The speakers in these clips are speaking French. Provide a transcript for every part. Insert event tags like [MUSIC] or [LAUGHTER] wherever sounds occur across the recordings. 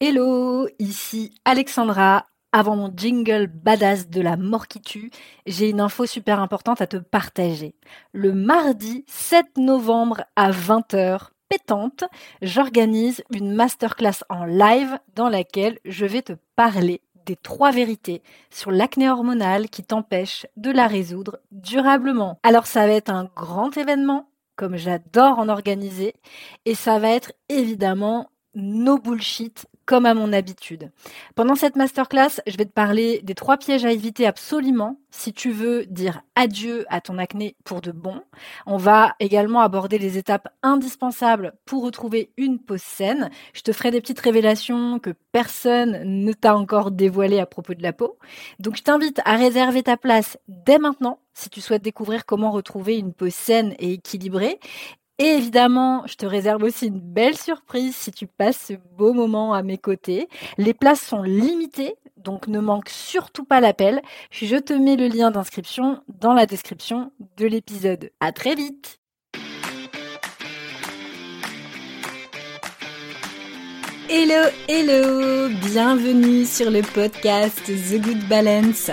Hello, ici Alexandra. Avant mon jingle badass de la mort qui tue, j'ai une info super importante à te partager. Le mardi 7 novembre à 20h, pétante, j'organise une masterclass en live dans laquelle je vais te parler des trois vérités sur l'acné hormonale qui t'empêche de la résoudre durablement. Alors ça va être un grand événement, comme j'adore en organiser, et ça va être évidemment no bullshit comme à mon habitude. Pendant cette masterclass, je vais te parler des trois pièges à éviter absolument si tu veux dire adieu à ton acné pour de bon. On va également aborder les étapes indispensables pour retrouver une peau saine. Je te ferai des petites révélations que personne ne t'a encore dévoilées à propos de la peau. Donc je t'invite à réserver ta place dès maintenant si tu souhaites découvrir comment retrouver une peau saine et équilibrée. Et évidemment, je te réserve aussi une belle surprise si tu passes ce beau moment à mes côtés. Les places sont limitées, donc ne manque surtout pas l'appel. Je te mets le lien d'inscription dans la description de l'épisode. À très vite! Hello, hello! Bienvenue sur le podcast The Good Balance.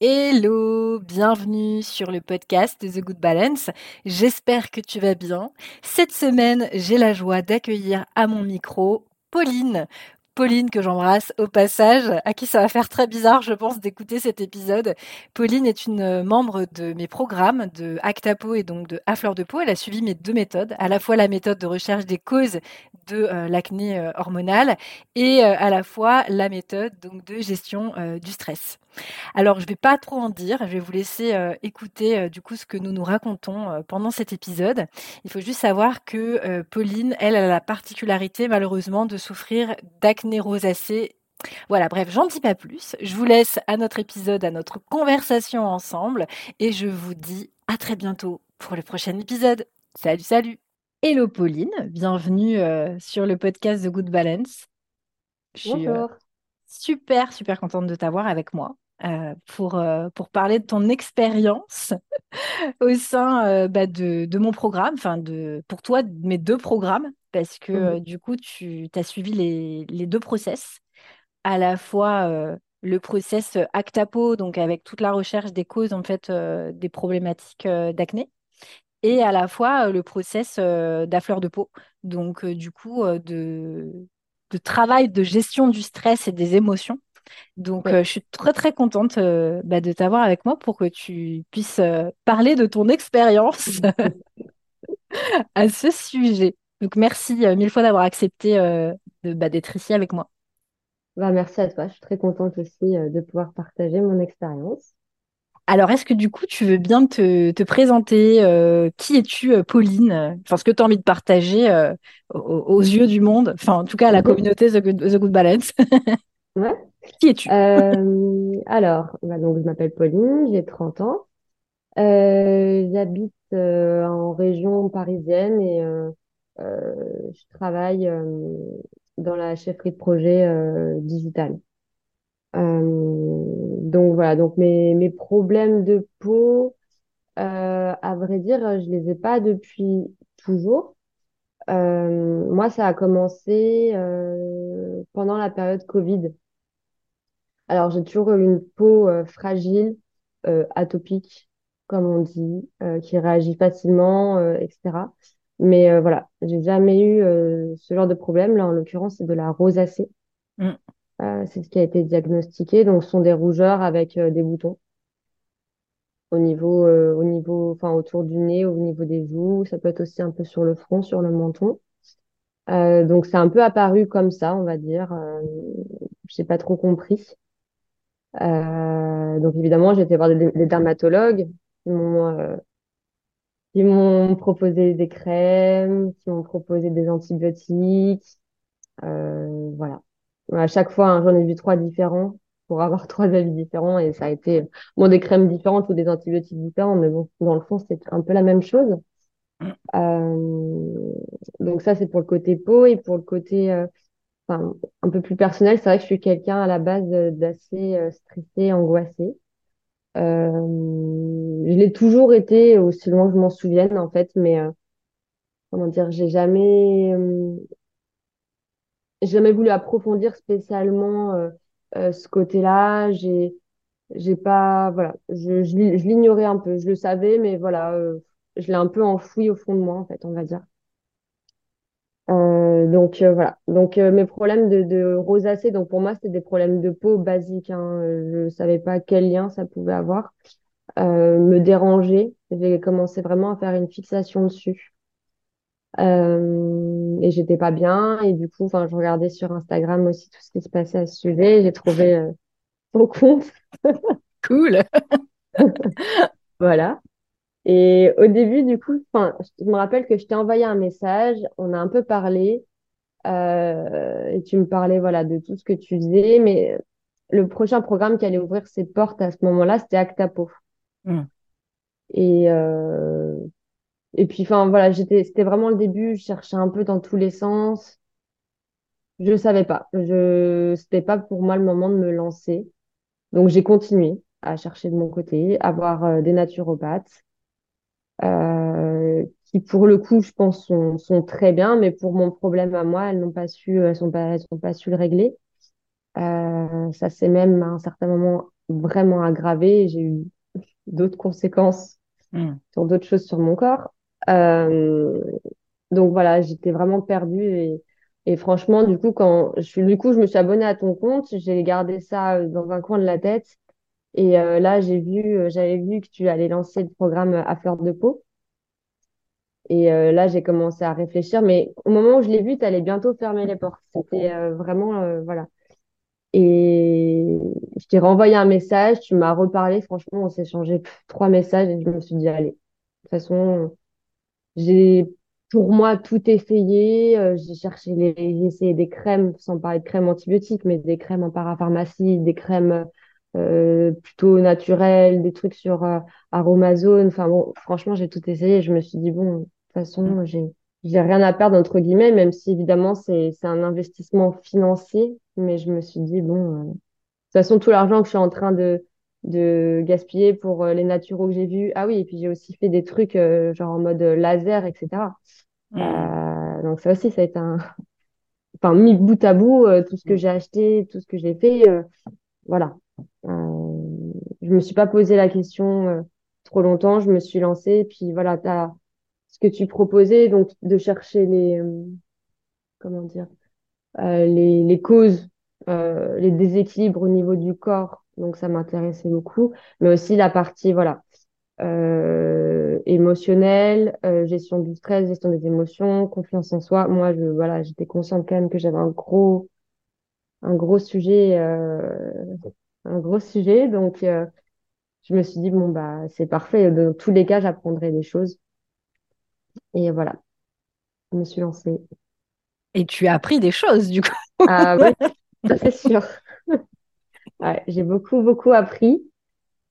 Hello, bienvenue sur le podcast The Good Balance. J'espère que tu vas bien. Cette semaine, j'ai la joie d'accueillir à mon micro Pauline. Pauline que j'embrasse au passage, à qui ça va faire très bizarre, je pense, d'écouter cet épisode. Pauline est une membre de mes programmes de Actapo et donc de À Fleur de Peau. Elle a suivi mes deux méthodes, à la fois la méthode de recherche des causes de euh, l'acné euh, hormonale et euh, à la fois la méthode donc de gestion du stress. Alors, je ne vais pas trop en dire. Je vais vous laisser euh, écouter euh, du coup ce que nous nous racontons euh, pendant cet épisode. Il faut juste savoir que Pauline, elle, a la particularité malheureusement de souffrir d'acné rosacée voilà, bref, j'en dis pas plus. Je vous laisse à notre épisode, à notre conversation ensemble et je vous dis à très bientôt pour le prochain épisode. Salut, salut. Hello Pauline, bienvenue sur le podcast The Good Balance. Je suis super, super contente de t'avoir avec moi. Euh, pour, euh, pour parler de ton expérience [LAUGHS] au sein euh, bah, de, de, mon programme, enfin de, pour toi, de mes deux programmes, parce que mmh. du coup, tu as suivi les, les, deux process, à la fois le process Actapo, donc avec toute la recherche des causes en fait des problématiques d'acné, et à la fois le process d'affleur de peau, donc du coup de, de travail de gestion du stress et des émotions donc, euh, je suis très, très contente euh, bah, de t'avoir avec moi pour que tu puisses euh, parler de ton expérience [LAUGHS] à ce sujet. Donc, merci mille fois d'avoir accepté bah, d'être ici avec moi. Bah, merci à toi. Je suis très contente aussi de pouvoir partager mon expérience. Alors, est-ce que du coup, tu veux bien te, te présenter Qui es-tu, Pauline? Enfin, ce que tu as envie de partager aux, yeux du monde, enfin, en tout cas, à la communauté The Good, The Good Balance. [LAUGHS] ouais. Qui es-tu? Euh, Alors, bah, donc, je m'appelle Pauline, j'ai 30 ans. Euh, j'habite euh, en région parisienne et je travaille dans la chefferie de projet digital. donc voilà, donc mes, mes problèmes de peau, à vrai dire, je les ai pas depuis toujours. moi, ça a commencé pendant la période Covid. Alors, j'ai toujours eu une peau euh, fragile, euh, atopique, comme on dit, euh, qui réagit facilement, etc. Mais voilà, j'ai jamais eu ce genre de problème. Là, en l'occurrence, c'est de la rosacée. Mm. c'est ce qui a été diagnostiqué. Donc, ce sont des rougeurs avec des boutons au niveau, au niveau, enfin, autour du nez, au niveau des joues. Ça peut être aussi un peu sur le front, sur le menton. donc, c'est un peu apparu comme ça, on va dire. Euh, j'ai pas trop compris. Euh, donc évidemment, j'ai été voir des, dermatologues qui m'ont euh, qui m'ont proposé des crèmes, qui m'ont proposé des antibiotiques. Euh, voilà. À chaque fois, hein, j'en ai vu trois différents. pour avoir [LAUGHS] trois avis différents et ça a été bon des crèmes différentes ou des antibiotiques différents, mais bon, dans le fond, c'est un peu la même chose. Euh, donc ça, c'est pour le côté peau et pour le côté euh, enfin, un peu plus personnel, c'est vrai que je suis quelqu'un à la base d'assez euh, stressé, angoissé. Euh, je l'ai toujours été, aussi loin que je m'en souvienne en fait, mais euh, comment dire, j'ai jamais, jamais voulu approfondir spécialement ce côté-là. J'ai, j'ai pas, voilà, je, je, l'ignorais un peu. Je le savais, mais voilà, je l'ai un peu enfoui au fond de moi en fait, on va dire. Euh, donc euh, voilà. Donc euh, mes problèmes de, de, rosacée, donc pour moi c'était des problèmes de peau basiques. Hein. Je savais pas quel lien ça pouvait avoir. me déranger. J'ai commencé vraiment à faire une fixation dessus. et j'étais pas bien. Et du coup, enfin, je regardais sur Instagram aussi tout ce qui se passait à ce sujet. J'ai trouvé [LAUGHS] ton compte. cool. [LAUGHS] voilà. Et au début, du coup, enfin, je me rappelle que je t'ai envoyé un message, on a un peu parlé, euh, et tu me parlais, voilà, de tout ce que tu faisais, mais le prochain programme qui allait ouvrir ses portes à ce moment-là, c'était Actapo. Hmm. Et euh, et puis, enfin, voilà, j'étais, c'était vraiment le début, je cherchais un peu dans tous les sens. Je savais pas, je, c'était pas pour moi le moment de me lancer. Donc, j'ai continué à chercher de mon côté, à voir euh, des naturopathes. Euh, qui pour le coup, je pense, sont, sont, très bien, mais pour mon problème à moi, elles n'ont pas su, elles sont pas, elles sont pas su le régler. Euh, ça s'est même à un certain moment vraiment aggravé. J'ai eu d'autres conséquences hmm. sur d'autres choses sur mon corps. Euh, donc voilà, j'étais vraiment perdue et, et franchement, du coup, quand je suis, du coup, je me suis abonnée à ton compte, j'ai gardé ça dans un coin de la tête et euh, là, j'ai vu, euh, j'avais vu que tu allais lancer le programme à fleur de peau. Et euh, là, j'ai commencé à réfléchir. Mais au moment où je l'ai vu, tu allais bientôt fermer les portes. C'était vraiment, voilà. Et je t'ai renvoyé un message, tu m'as reparlé. Franchement, on s'est changé trois messages et je me suis dit, allez, de toute façon, j'ai pour moi tout essayé. j'ai cherché les, j'ai essayé des crèmes, sans parler de crèmes antibiotiques, mais des crèmes en parapharmacie, des crèmes euh, plutôt naturel, des trucs sur euh, Aromazone. Enfin bon, franchement, j'ai tout essayé. Je me suis dit bon, de toute façon, mm. j'ai j'ai rien à perdre entre guillemets, même si évidemment c'est c'est un investissement financier. Mais je me suis dit bon, euh, de toute façon, tout l'argent que je suis en train de de gaspiller pour les naturaux que j'ai vus. Ah oui, et puis j'ai aussi fait des trucs genre en mode laser, etc. Mm. donc ça aussi, ça a été un enfin mis bout à bout tout ce que mm. j'ai acheté, tout ce que j'ai fait. voilà, euh, je me suis pas posé la question euh, trop longtemps, je me suis lancée. Puis voilà, as ce que tu proposais, donc de chercher les, euh, comment dire, les, les causes, les déséquilibres au niveau du corps. Donc ça m'intéressait beaucoup, mais aussi la partie voilà euh, émotionnelle, gestion du stress, gestion des émotions, confiance en soi. Moi, je voilà, j'étais consciente quand même que j'avais un gros un gros sujet un gros sujet. Donc, euh, je me suis dit, bon, bah, c'est parfait. Dans tous les cas, j'apprendrai des choses. Et voilà, je me suis lancée. Et tu as appris des choses, du coup. Ah [LAUGHS] oui, c'est sûr. [LAUGHS] j'ai beaucoup, beaucoup appris.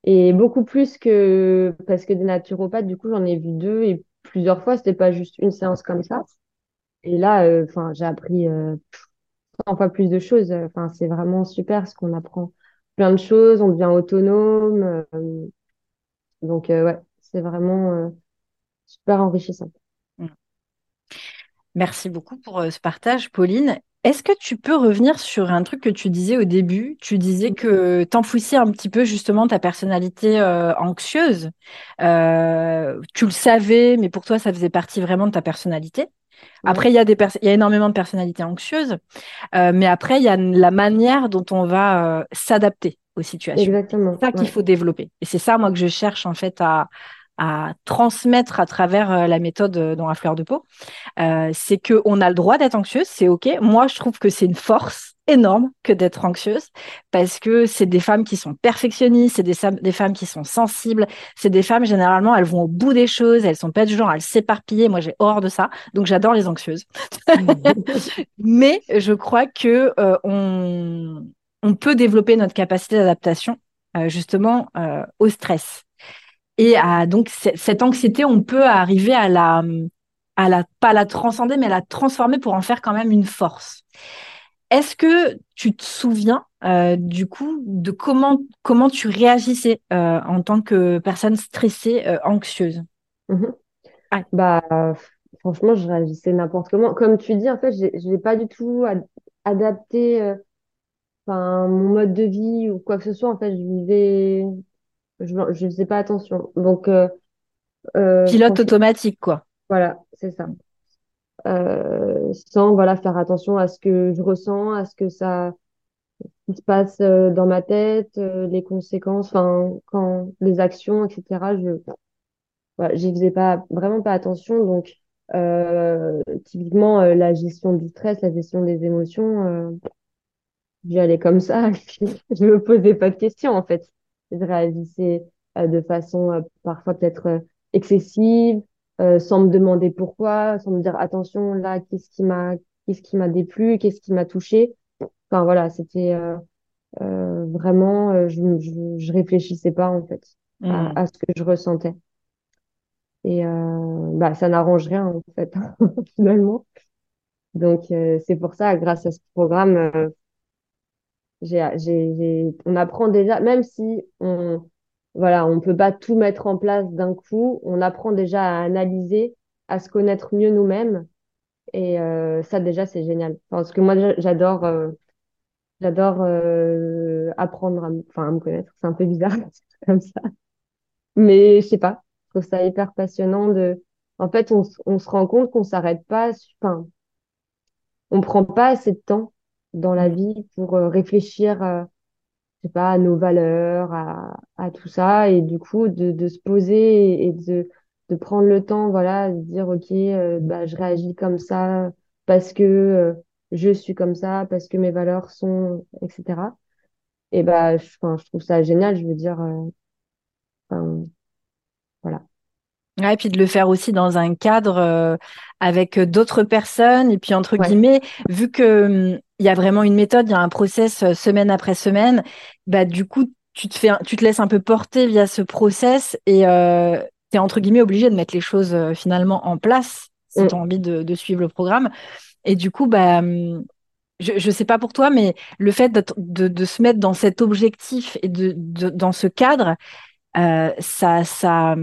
Et beaucoup plus que, parce que des naturopathes, du coup, j'en ai vu deux et plusieurs fois, c'était pas juste une séance comme ça. Et là, euh, enfin, j'ai appris euh, 100 fois plus de choses. Enfin, c'est vraiment super ce qu'on apprend plein de choses, on devient autonome. Euh, donc, euh, ouais, c'est vraiment euh, super enrichissant. Mm. Merci beaucoup pour ce partage, Pauline. Est-ce que tu peux revenir sur un truc que tu disais au début? Tu disais que t'enfouissais un petit peu justement ta personnalité anxieuse. tu le savais, mais pour toi, ça faisait partie vraiment de ta personnalité? Après, il y, a des il y a énormément de personnalités anxieuses, euh, mais après, il y a la manière dont on va euh, s'adapter aux situations. Exactement. C'est ça qu'il faut développer. Et c'est ça, moi, que je cherche en fait à, à transmettre à travers euh, la méthode euh, dans la fleur de peau, euh, c'est que on a le droit d'être anxieuse, c'est ok. Moi, je trouve que c'est une force énorme que d'être anxieuse parce que c'est des femmes qui sont perfectionnistes, c'est des, des, femmes qui sont sensibles, c'est des femmes généralement elles vont au bout des choses, elles sont pas du genre à s'éparpiller. Moi, j'ai horreur de ça, donc j'adore les anxieuses. [LAUGHS] Mais je crois que on on peut développer notre capacité d'adaptation justement au stress. Et à, donc cette anxiété, on peut arriver à la, à la, pas la transcender, mais à la transformer pour en faire quand même une force. Est-ce que tu te souviens euh, du coup de comment comment tu réagissais euh, en tant que personne stressée, euh, anxieuse? Mhm. Bah franchement, je réagissais n'importe comment. Comme tu dis, en fait, je n'ai pas du tout adapté enfin mon mode de vie ou quoi que ce soit. En fait, je vivais, je ne faisais pas attention. Donc pilote automatique, quoi. Voilà, c'est ça. Euh, sans voilà faire attention à ce que je ressens, à ce que ça qui se passe euh, dans ma tête, euh, les conséquences, enfin quand les actions, etc. Je voilà, j'y faisais pas vraiment pas attention. Donc euh, typiquement la gestion du stress, la gestion des émotions, j'y allais comme ça. [LAUGHS] je me posais pas de questions en fait. Je réagissais de façon parfois peut-être excessive euh, sans me demander pourquoi, sans me dire attention là, qu'est-ce qui m'a, qu'est-ce qui m'a déplu, qu'est-ce qui m'a touché. Enfin voilà, c'était euh, euh, vraiment, je, je, je, réfléchissais pas en fait à, mmh. à, ce que je ressentais. Et bah ça n'arrange rien en fait [LAUGHS] finalement. Donc c'est pour ça, grâce à ce programme, on apprend déjà, même si on voilà, on peut pas tout mettre en place d'un coup. On apprend déjà à analyser, à se connaître mieux nous-mêmes. Et euh, ça, déjà, c'est génial. Parce que moi, j'adore, euh, j'adore euh, apprendre à, enfin, à me connaître. C'est un peu bizarre comme ça, mais je sais pas. Je trouve ça hyper passionnant de. En fait, on, on se rend compte qu'on s'arrête pas. Enfin, on prend pas assez de temps dans la vie pour réfléchir je sais pas, à nos valeurs, à, à tout ça, et du coup de, de se poser et, de, de prendre le temps, voilà, de dire ok, euh, bah je réagis comme ça parce que euh, je suis comme ça, parce que mes valeurs sont, etc. Et bah, je, je trouve ça génial, je veux dire, euh, voilà. Ouais, et puis de le faire aussi dans un cadre avec d'autres personnes et puis entre guillemets, vu que hum, il y a vraiment une méthode, il y a un process euh, semaine après semaine, bah du coup tu te fais, tu te laisses un peu porter via ce process et euh, tu es entre guillemets obligé de mettre les choses euh, finalement en place si mm. tu as envie de, de, suivre le programme. Et du coup, bah, je ne sais pas pour toi, mais le fait de, de, de, se mettre dans cet objectif et de, dans ce cadre, euh, ça, ça,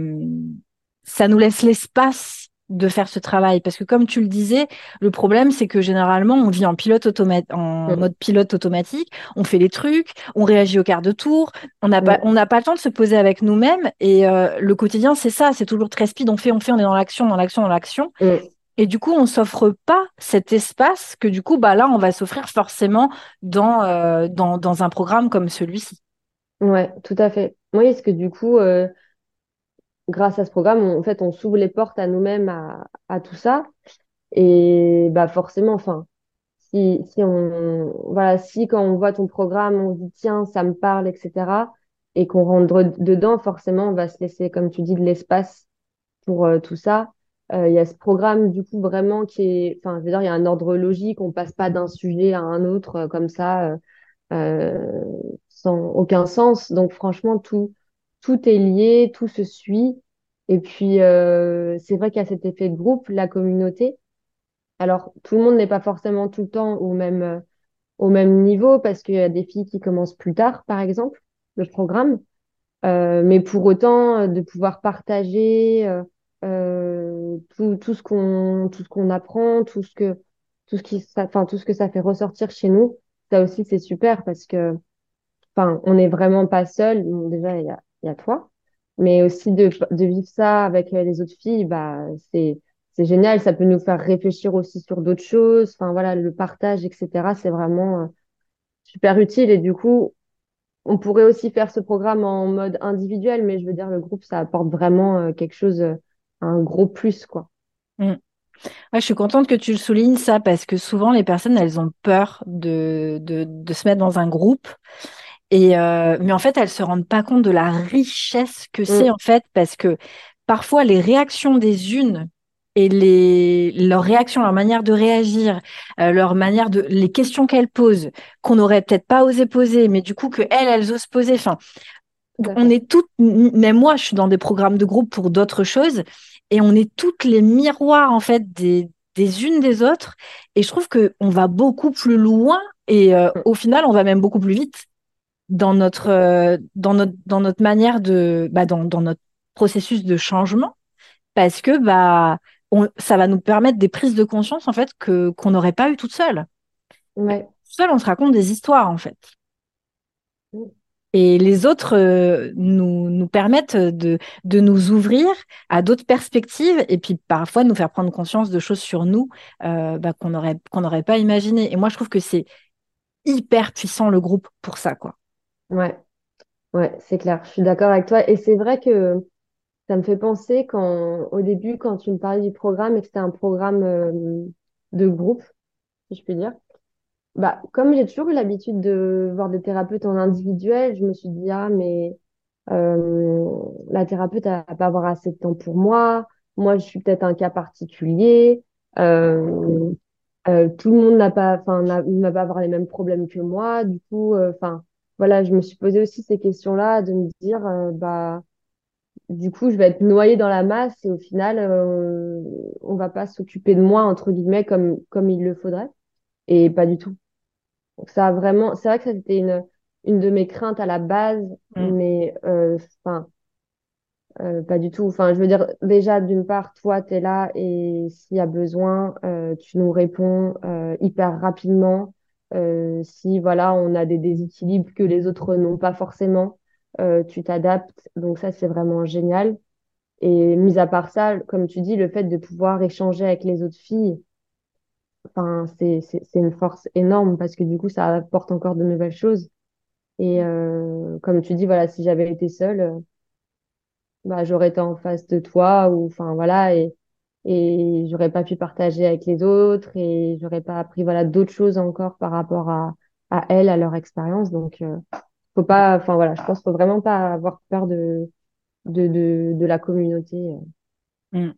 ça nous laisse l'espace de faire ce travail. Parce que comme tu le disais le problème c'est que généralement on vit en pilote en mode pilote automatique. On fait les trucs on réagit au quart de tour. On n'a pas on n'a pas le temps de se poser avec nous-mêmes. Et euh, le quotidien c'est ça c'est toujours très speed. On fait on fait on est dans l'action dans l'action dans l'action. Et du coup on s'offre pas cet espace que du coup bah là on va s'offrir forcément dans, euh, dans dans un programme comme celui-ci. Ouais tout à fait. Oui parce que du coup euh grâce à ce programme, on, en fait, on s'ouvre les portes à nous-mêmes à, à, tout ça. Et bah forcément, enfin, si, si on, voilà, si quand on voit ton programme, on dit tiens, ça me parle, etc. Et qu'on rentre dedans, forcément, on va se laisser, comme tu dis, de l'espace pour euh, tout ça. Euh, il y a ce programme du coup vraiment qui est, enfin, je veux dire, il y a un ordre logique. On passe pas d'un sujet à un autre euh, comme ça, sans aucun sens. Donc franchement, tout tout est lié, tout se suit. Et puis, euh, c'est vrai qu'il y a cet effet de groupe, la communauté. Alors, tout le monde n'est pas forcément tout le temps au même, euh, au même niveau parce qu'il y a des filles qui commencent plus tard, par exemple, le programme. Euh, mais pour autant, de pouvoir partager tout, tout ce qu'on tout ce qu'on apprend, tout ce que tout ce qui enfin tout ce que ça fait ressortir chez nous, ça aussi c'est super parce que enfin on n'est vraiment pas seul. déjà et à toi. Mais aussi de, vivre ça avec euh, les autres filles, bah, c'est, c'est génial. Ça peut nous faire réfléchir aussi sur d'autres choses. Enfin, voilà, le partage, etc. C'est vraiment euh, super utile. Et du coup, on pourrait aussi faire ce programme en mode individuel, mais je veux dire, le groupe, ça apporte vraiment euh, quelque chose, un gros plus, quoi. Ouais, je suis contente que tu le soulignes ça parce que souvent les personnes elles ont peur de, de se mettre dans un groupe et euh, mais en fait, elles se rendent pas compte de la richesse que mm. c'est en fait, parce que parfois les réactions des unes et les, leur réaction, leur manière de réagir, euh, leur manière de, les questions qu'elles posent, qu'on n'aurait peut-être pas osé poser, mais du coup que elles, elles osent poser. Enfin, on est toutes, même moi, je suis dans des programmes de groupe pour d'autres choses, et on est toutes les miroirs en fait des, des unes des autres. Et je trouve que on va beaucoup plus loin, et euh, mm. au final, on va même beaucoup plus vite dans notre, euh, dans notre, dans notre manière de, bah, dans, dans notre processus de changement, parce que bah ça va nous permettre des prises de conscience en fait que qu'on n'aurait pas eu toute seule. Ouais. Seule, on se raconte des histoires en fait. Mm. Et les autres euh, nous, nous permettent de, de nous ouvrir à d'autres perspectives et puis parfois nous faire prendre conscience de choses sur nous euh, bah, qu'on n'aurait qu'on n'aurait pas imaginé. Et moi, je trouve que c'est hyper puissant le groupe pour ça, quoi. Ouais, ouais, c'est clair. Je suis d'accord avec toi. Et c'est vrai que ça me fait penser quand, au début, quand tu me parlais du programme et que c'était un programme euh, de groupe, si je puis dire, bah, comme j'ai toujours eu l'habitude de voir des thérapeutes en individuel, je me suis dit, ah, mais euh, la thérapeute, va pas avoir assez de temps pour moi. Moi, je suis peut-être un cas particulier. Euh, tout le monde n'a pas, enfin, ne va pas avoir les mêmes problèmes que moi. Du coup, enfin, voilà, je me suis posé aussi ces questions-là, de me dire, euh, bah, du coup, je vais être noyée dans la masse et au final, euh, on va pas s'occuper de moi, entre guillemets, comme, comme il le faudrait. Et pas du tout. Donc, ça a vraiment, c'est vrai que ça c'était une, une de mes craintes à la base, mm. mais, euh, enfin, euh, pas du tout. Enfin, je veux dire, déjà, d'une part, toi, tu es là et s'il y a besoin, euh, tu nous réponds euh, hyper rapidement. Euh, si, voilà, on a des déséquilibres que les autres n'ont pas forcément, euh, tu t'adaptes. Donc ça, c'est vraiment génial. Et mis à part ça, comme tu dis, le fait de pouvoir échanger avec les autres filles, enfin, c'est, une force énorme parce que du coup, ça apporte encore de nouvelles choses. Et euh, comme tu dis, voilà, si j'avais été seule, bah, j'aurais été en face de toi ou, enfin, voilà, et, et j'aurais pas pu partager avec les autres et j'aurais pas appris, voilà, d'autres choses encore par rapport à, à elles, à leur expérience. Donc, euh, faut pas, enfin voilà, je pense faut vraiment pas avoir peur de, de, de, de la communauté. Mm.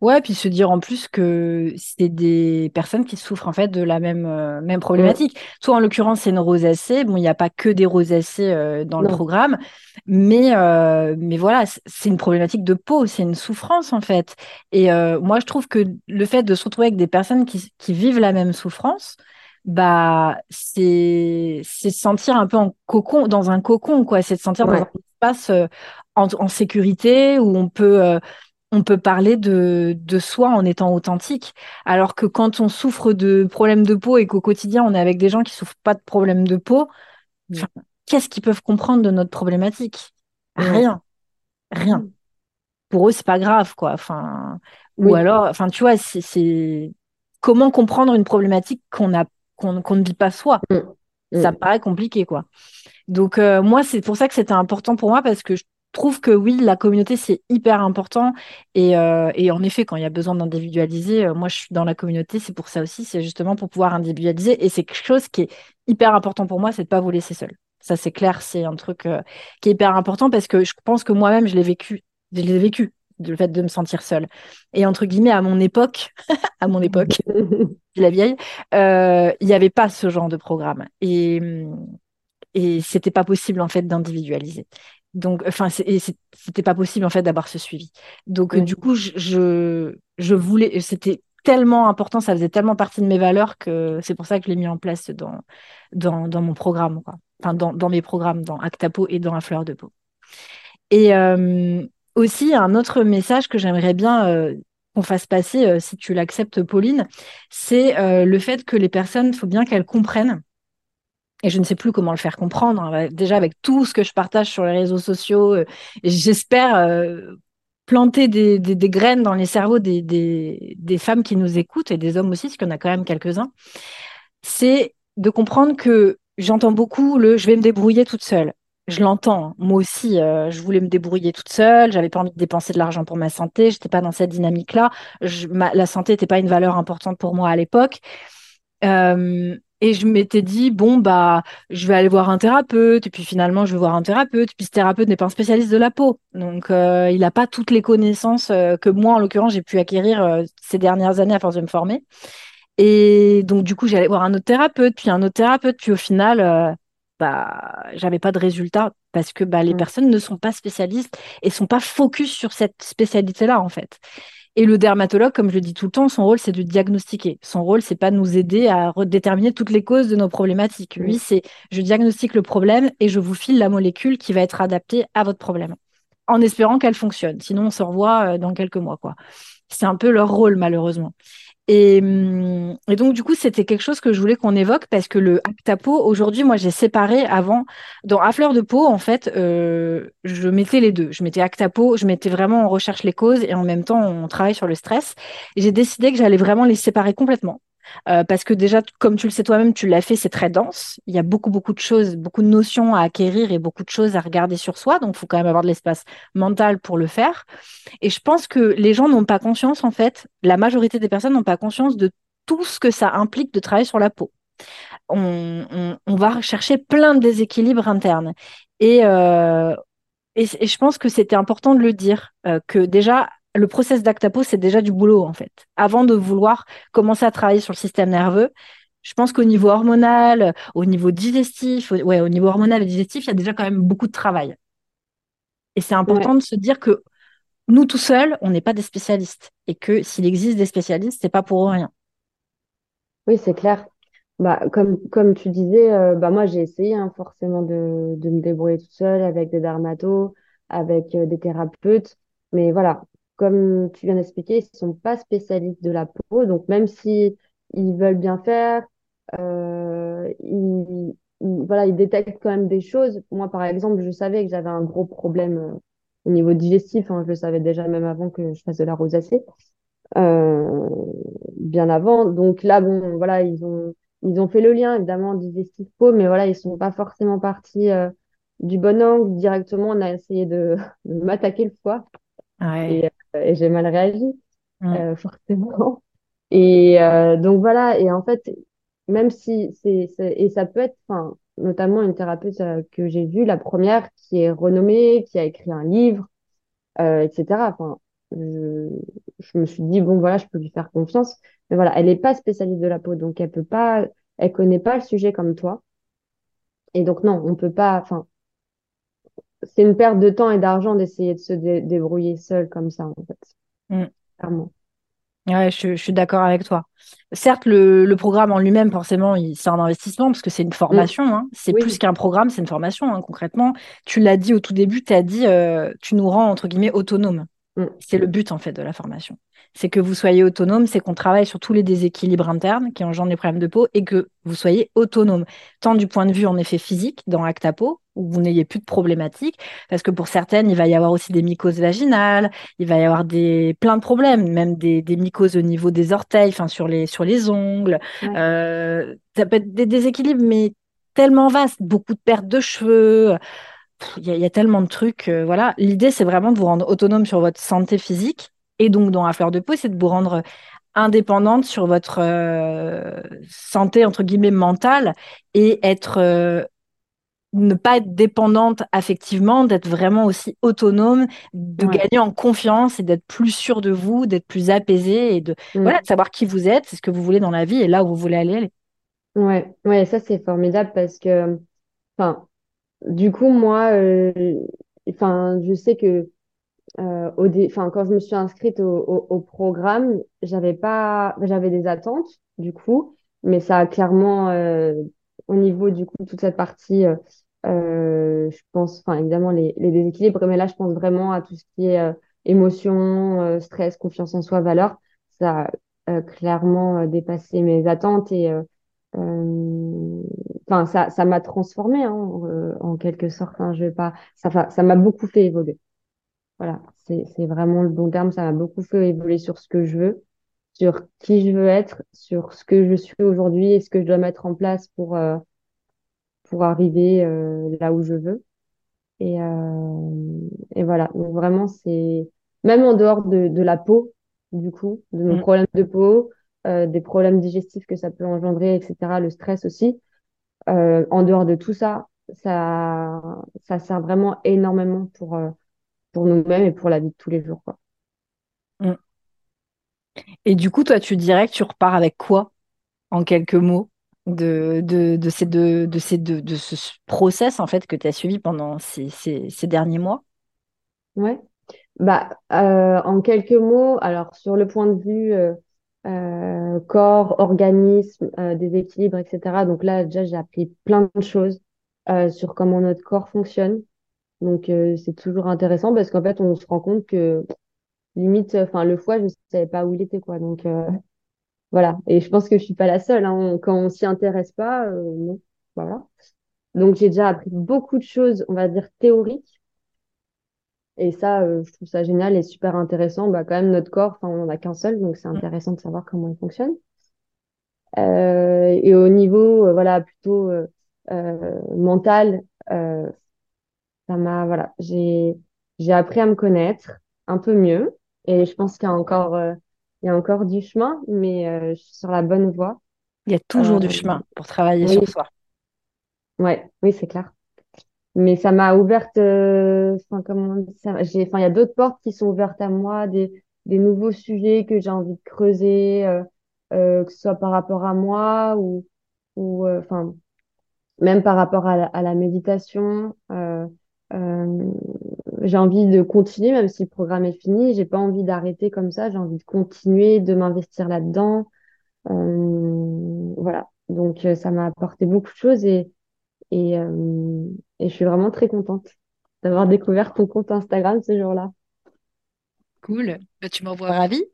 Ouais, puis se dire en plus que c'est des personnes qui souffrent en fait de la même, euh, même problématique. Toi, en l'occurrence, c'est une rosacée. Bon, il n'y a pas que des rosacées euh, dans le programme, mais, euh, mais voilà, c'est une problématique de peau, c'est une souffrance en fait. Et moi, je trouve que le fait de se retrouver avec des personnes qui, qui vivent la même souffrance, bah c'est c'est se sentir un peu en cocon dans un cocon quoi c'est de sentir dans un espace en, en, sécurité où on peut on peut parler de de soi en étant authentique alors que quand on souffre de problèmes de peau et qu'au quotidien on est avec des gens qui souffrent pas de problèmes de peau qu'est-ce qu'ils peuvent comprendre de notre problématique? Rien rien mm. pour eux c'est pas grave quoi enfin ou alors enfin tu vois c'est comment comprendre une problématique qu'on a qu'on ne vit pas soi? Mm. Mm. Ça me paraît compliqué, quoi. Donc, euh, moi, c'est pour ça que c'était important pour moi parce que je trouve que oui, la communauté, c'est hyper important. Et, euh, et, en effet, quand il y a besoin d'individualiser, euh, moi, je suis dans la communauté, c'est pour ça aussi, c'est justement pour pouvoir individualiser. Et c'est quelque chose qui est hyper important pour moi, c'est de pas vous laisser seul. Ça, c'est clair, c'est un truc qui est hyper important parce que je pense que moi-même, je l'ai vécu. Je l'ai vécu le fait de me sentir seule. Et entre guillemets, à mon époque, [LAUGHS] à mon époque, [LAUGHS] la vieille, euh, il n'y avait pas ce genre de programme. Et, et c'était pas possible, en fait, d'individualiser. Donc, enfin, c'était pas possible, en fait, d'avoir ce suivi. Donc, du coup, je, je voulais, c'était tellement important, ça faisait tellement partie de mes valeurs que c'est pour ça que je l'ai mis en place dans, dans, dans mon programme, quoi. Enfin, dans, dans mes programmes, dans Actapo et dans La Fleur de Peau. Et, euh, aussi, un autre message que j'aimerais bien euh, qu'on fasse passer, euh, si tu l'acceptes, Pauline, c'est le fait que les personnes, il faut bien qu'elles comprennent. Et je ne sais plus comment le faire comprendre. Hein, déjà, avec tout ce que je partage sur les réseaux sociaux, j'espère planter des, graines dans les cerveaux des, femmes qui nous écoutent et des hommes aussi, parce qu'il y en a quand même quelques-uns. C'est de comprendre que j'entends beaucoup le je vais me débrouiller toute seule je l'entends. Moi aussi, euh, je voulais me débrouiller toute seule. J'avais pas envie de dépenser de l'argent pour ma santé. J'étais pas dans cette dynamique-là. la santé n'était pas une valeur importante pour moi à l'époque. Euh, Et je m'étais dit, bon, bah, je vais aller voir un thérapeute. Et puis finalement, je vais voir un thérapeute. Puis ce thérapeute n'est pas un spécialiste de la peau. Donc, euh, il n'a pas toutes les connaissances euh, que moi, en l'occurrence, j'ai pu acquérir euh, ces dernières années à force de me former. Et donc, du coup, j'allais voir un autre thérapeute, puis un autre thérapeute. Puis au final, bah, j'avais pas de résultat parce que bah, les Mm. personnes ne sont pas spécialistes et sont pas focus sur cette spécialité-là, en fait. Et le dermatologue, comme je le dis tout le temps, son rôle, c'est de diagnostiquer. Son rôle, c'est pas de nous aider à déterminer toutes les causes de nos problématiques. Lui, c'est je diagnostique le problème et je vous file la molécule qui va être adaptée à votre problème, en espérant qu'elle fonctionne. Sinon, on se revoit euh, dans quelques mois, quoi. C'est un peu leur rôle, malheureusement. Et, hum, et donc, du coup, c'était quelque chose que je voulais qu'on évoque parce que le Actapo, aujourd'hui, moi, j'ai séparé avant. Dans À fleur de peau, en fait, euh, je mettais les deux. Je mettais Actapo, je mettais vraiment, on recherche les causes et en même temps, on travaille sur le stress. J'ai décidé que j'allais vraiment les séparer complètement. Euh, parce que déjà, comme tu le sais toi-même, tu l'as fait, c'est très dense. Il y a beaucoup, beaucoup de choses, beaucoup de notions à acquérir et beaucoup de choses à regarder sur soi. Donc, il faut quand même avoir de l'espace mental pour le faire. Et je pense que les gens n'ont pas conscience, en fait, la majorité des personnes n'ont pas conscience de tout ce que ça implique de travailler sur la peau. On, va chercher plein de déséquilibres internes. Et, euh, et je pense que c'était important de le dire, euh, que déjà, le process d'Actapo, c'est déjà du boulot, en fait. Avant de vouloir commencer à travailler sur le système nerveux, je pense qu'au niveau hormonal, au niveau digestif, ouais, au niveau hormonal et digestif, il y a déjà quand même beaucoup de travail. Et c'est important Ouais. de se dire que nous, tout seuls, on n'est pas des spécialistes. Et que s'il existe des spécialistes, c'est pas pour rien. Oui, c'est clair. Bah, comme, comme tu disais, euh, bah, moi, j'ai essayé hein, forcément de, de me débrouiller toute seule avec des dermatos, avec euh, des thérapeutes. Mais voilà, comme tu viens d'expliquer, ils ne sont pas spécialistes de la peau. Donc, même si ils veulent bien faire, euh, ils, ils- voilà, ils détectent quand même des choses. Moi, par exemple, je savais que j'avais un gros problème euh, au niveau digestif. hein. je le savais déjà même avant que je fasse de la rosacée euh, bien avant. Donc là, bon, voilà, ils ont, ils ont fait le lien, évidemment, digestif peau, mais voilà, ils sont pas forcément partis du bon angle. Directement, on a essayé de [LAUGHS] m'attaquer le foie Ouais. et, euh, et j'ai mal réagi, Mm. euh, forcément. Et euh, donc voilà, et en fait, même si c'est, c'est- et ça peut être, enfin, notamment une thérapeute que j'ai vue, la première, qui est renommée, qui a écrit un livre, euh, etc. Enfin, je, je me suis dit, bon, voilà, je peux lui faire confiance. Mais voilà, elle n'est pas spécialiste de la peau, donc elle peut pas, elle connaît pas le sujet comme toi. Et donc, non, on peut pas, enfin, c'est une perte de temps et d'argent d'essayer de se dé- débrouiller seul comme ça, en fait. Mm. Clairement. Ouais, je, je suis d'accord avec toi. Certes, le, le programme en lui-même, forcément, c'est un investissement parce que c'est une Mm. formation. hein. C'est plus qu'un programme, c'est une formation, hein, concrètement. Tu l'as dit au tout début, tu as dit, euh, tu nous rends, entre guillemets, autonomes. Mm. C'est le but, en fait, de la formation. C'est que vous soyez autonome, c'est qu'on travaille sur tous les déséquilibres internes qui engendrent les problèmes de peau et que vous soyez autonome. Tant du point de vue, en effet, physique, dans Actapo, où vous n'ayez plus de problématiques, parce que pour certaines, il va y avoir aussi des mycoses vaginales, il va y avoir des, plein de problèmes, même des, des mycoses au niveau des orteils, enfin, sur les, sur les ongles. Ouais. Euh, ça peut être des déséquilibres, mais tellement vastes, beaucoup de pertes de cheveux, il y, a- il y a tellement de trucs. euh, voilà. L'idée, c'est vraiment de vous rendre autonome sur votre santé physique. Et donc, dans la fleur de peau, c'est de vous rendre indépendante sur votre euh, santé, entre guillemets, mentale et être, euh, ne pas être dépendante affectivement, d'être vraiment aussi autonome, de Ouais. gagner en confiance et d'être plus sûr de vous, d'être plus apaisé et de, voilà, Mm. de savoir qui vous êtes, c'est ce que vous voulez dans la vie et là où vous voulez aller. aller. Ouais. Ouais, ça, c'est formidable parce que, enfin, du coup, moi, euh, enfin, je sais que euh, au enfin, quand je me suis inscrite au, programme, j'avais pas, j'avais des attentes, du coup, mais ça a clairement, euh, au niveau, du coup, toute cette partie, je pense, enfin, évidemment, les, déséquilibres, mais là, je pense vraiment à tout ce qui est euh, émotion, stress, confiance en soi, valeur. Ça a clairement dépassé mes attentes et, enfin, ça, ça m'a transformée, hein, euh, en quelque sorte, hein, je vais pas, ça, ça m'a beaucoup fait évoluer. Voilà, c'est, c'est vraiment le bon terme. Ça m'a beaucoup fait évoluer sur ce que je veux, sur qui je veux être, sur ce que je suis aujourd'hui et ce que je dois mettre en place pour, euh, pour arriver euh, là où je veux. Et, euh, et voilà, donc vraiment, c'est même en dehors de, de la peau, du coup, de nos Mm. problèmes de peau, des problèmes digestifs que ça peut engendrer, etc., le stress aussi. en dehors de tout ça, ça, ça sert vraiment énormément pour, pour nous-mêmes et pour la vie de tous les jours. Quoi. Mm. Et du coup, toi, tu dirais que tu repars avec quoi, en quelques mots, de, de, de, ces deux, de, ces deux, de ce process en fait, que tu as suivi pendant ces, ces, ces derniers mois? Ouais. Bah, euh, en quelques mots, alors sur le point de vue euh, euh, corps, organisme, déséquilibre, etc. Donc là, déjà, j'ai appris plein de choses sur comment notre corps fonctionne. Donc c'est toujours intéressant parce qu'en fait, on se rend compte que limite, enfin le foie, je savais pas où il était quoi. Donc [LAUGHS] voilà. Et je pense que je suis pas la seule. Hein. quand on s'y intéresse pas, non. Voilà. Donc j'ai déjà appris beaucoup de choses, on va dire théoriques et ça, euh, je trouve ça génial et super intéressant. Bah, quand même, notre corps, on n'en a qu'un seul, donc c'est mm. intéressant de savoir comment il fonctionne. Euh, et au niveau, euh, voilà, plutôt mental, ça m'a, voilà, j'ai, j'ai appris à me connaître un peu mieux. Et je pense qu'il y a encore, il y a encore du chemin, mais je suis sur la bonne voie. Il y a toujours du chemin pour travailler sur soi. Ouais, oui, c'est clair mais ça m'a ouverte euh, comment j'ai enfin il y a d'autres portes qui sont ouvertes à moi des des nouveaux sujets que j'ai envie de creuser euh, euh, que ce soit par rapport à moi ou ou enfin même par rapport à la, à la méditation j'ai envie de continuer même si le programme est fini j'ai pas envie d'arrêter comme ça j'ai envie de continuer de m'investir là-dedans. Voilà. Donc ça m'a apporté beaucoup de choses et et, euh, et je suis vraiment très contente d'avoir découvert ton compte Instagram ce jour-là. Cool, bah, tu m'envoies ravie.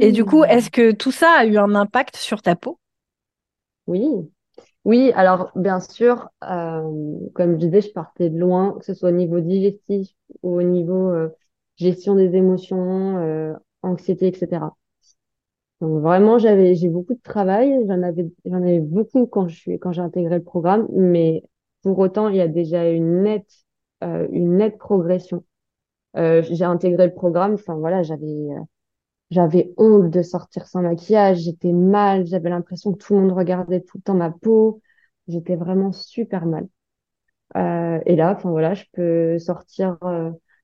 Et du coup, est-ce que tout ça a eu un impact sur ta peau? Oui, oui. Alors bien sûr, euh, comme je disais, je partais de loin, que ce soit au niveau digestif ou au niveau euh, gestion des émotions, euh, anxiété, etc. Donc vraiment, j'avais, j'ai beaucoup de travail. J'en avais, j'en avais beaucoup quand je suis, quand j'ai intégré le programme, mais pour autant, il y a déjà une nette, euh, une nette progression. Euh, j'ai intégré le programme. Enfin voilà, j'avais, euh, j'avais honte de sortir sans maquillage. J'étais mal. J'avais l'impression que tout le monde regardait tout le temps ma peau. J'étais vraiment super mal. Et là, enfin voilà, je peux sortir,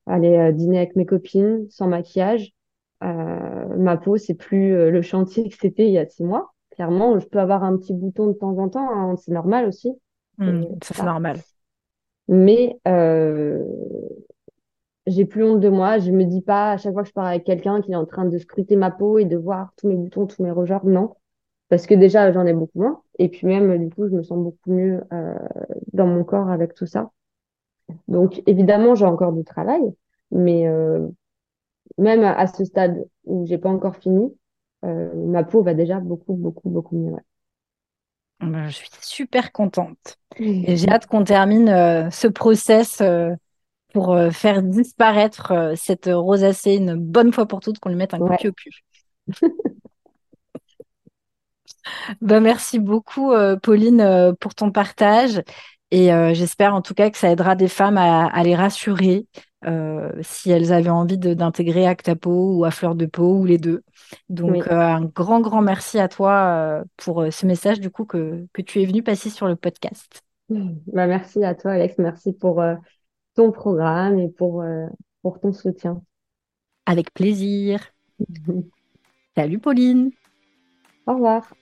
aller dîner avec mes copines sans maquillage ma peau, c'est plus le chantier que c'était il y a six mois. Clairement, je peux avoir un petit bouton de temps en temps, hein, c'est normal aussi. Mmh, c'est normal. Mais euh, j'ai plus honte de moi. Je me dis pas à chaque fois que je parle avec quelqu'un qui est en train de scruter ma peau et de voir tous mes boutons, tous mes rougeurs. Non, parce que déjà j'en ai beaucoup moins. Et puis même du coup, je me sens beaucoup mieux euh, dans mon corps avec tout ça. Donc évidemment, j'ai encore du travail, mais euh, même à, ce stade où j'ai pas encore fini, euh, ma peau va déjà beaucoup, beaucoup, beaucoup mieux. Je suis super contente. Et j'ai hâte qu'on termine euh, ce process euh, pour faire disparaître cette rosacée une bonne fois pour toutes, qu'on lui mette un coup de cul. [LAUGHS] ben, merci beaucoup, Pauline, pour ton partage. Et j'espère en tout cas que ça aidera des femmes à, à les rassurer, euh, si elles avaient envie d'intégrer Actapo ou à Fleur de Peau ou les deux. Donc euh, un grand, grand merci à toi euh, pour ce message du coup que, que tu es venu passer sur le podcast. Bah, merci à toi Alex, merci pour ton programme et pour, pour ton soutien. Avec plaisir. Salut Pauline. Au revoir.